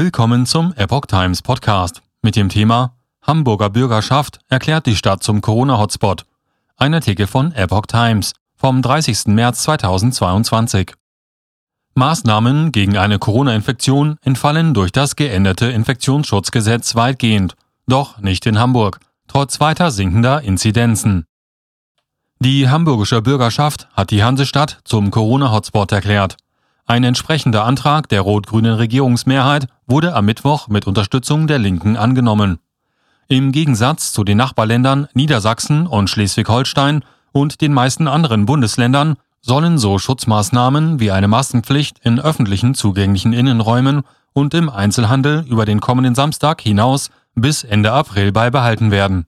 Willkommen zum Epoch Times Podcast mit dem Thema Hamburger Bürgerschaft erklärt die Stadt zum Corona-Hotspot. Ein Artikel von Epoch Times vom 30. März 2022. Maßnahmen gegen eine Corona-Infektion entfallen durch das geänderte Infektionsschutzgesetz weitgehend, doch nicht in Hamburg, trotz weiter sinkender Inzidenzen. Die hamburgische Bürgerschaft hat die Hansestadt zum Corona-Hotspot erklärt. Ein entsprechender Antrag der rot-grünen Regierungsmehrheit wurde am Mittwoch mit Unterstützung der Linken angenommen. Im Gegensatz zu den Nachbarländern Niedersachsen und Schleswig-Holstein und den meisten anderen Bundesländern sollen so Schutzmaßnahmen wie eine Maskenpflicht in öffentlichen zugänglichen Innenräumen und im Einzelhandel über den kommenden Samstag hinaus bis Ende April beibehalten werden.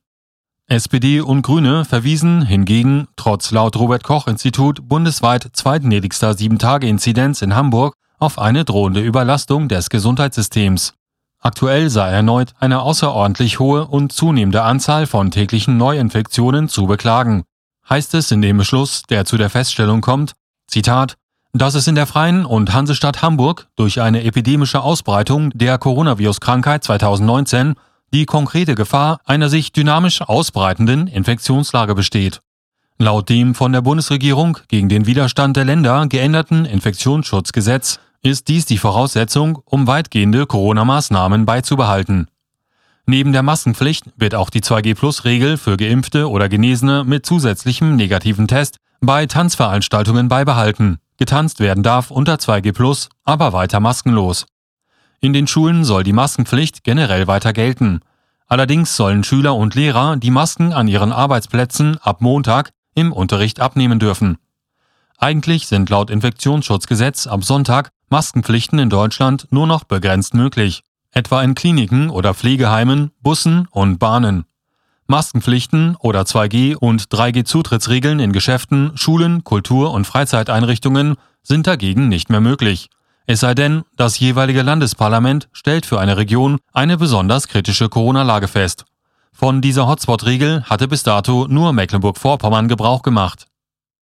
SPD und Grüne verwiesen hingegen trotz laut Robert Koch Institut bundesweit zweitniedrigster 7-Tage-Inzidenz in Hamburg auf eine drohende Überlastung des Gesundheitssystems. Aktuell sei erneut eine außerordentlich hohe und zunehmende Anzahl von täglichen Neuinfektionen zu beklagen, heißt es in dem Beschluss, der zu der Feststellung kommt, Zitat, dass es in der Freien und Hansestadt Hamburg durch eine epidemische Ausbreitung der Coronavirus-Krankheit 2019 die konkrete Gefahr einer sich dynamisch ausbreitenden Infektionslage besteht. Laut dem von der Bundesregierung gegen den Widerstand der Länder geänderten Infektionsschutzgesetz ist dies die Voraussetzung, um weitgehende Corona-Maßnahmen beizubehalten. Neben der Maskenpflicht wird auch die 2G-Plus-Regel für Geimpfte oder Genesene mit zusätzlichem negativen Test bei Tanzveranstaltungen beibehalten. Getanzt werden darf unter 2G Plus, aber weiter maskenlos. In den Schulen soll die Maskenpflicht generell weiter gelten. Allerdings sollen Schüler und Lehrer die Masken an ihren Arbeitsplätzen ab Montag im Unterricht abnehmen dürfen. Eigentlich sind laut Infektionsschutzgesetz ab Sonntag Maskenpflichten in Deutschland nur noch begrenzt möglich, etwa in Kliniken oder Pflegeheimen, Bussen und Bahnen. Maskenpflichten oder 2G und 3G Zutrittsregeln in Geschäften, Schulen, Kultur- und Freizeiteinrichtungen sind dagegen nicht mehr möglich. Es sei denn, das jeweilige Landesparlament stellt für eine Region eine besonders kritische Corona-Lage fest. Von dieser Hotspot-Regel hatte bis dato nur Mecklenburg-Vorpommern Gebrauch gemacht.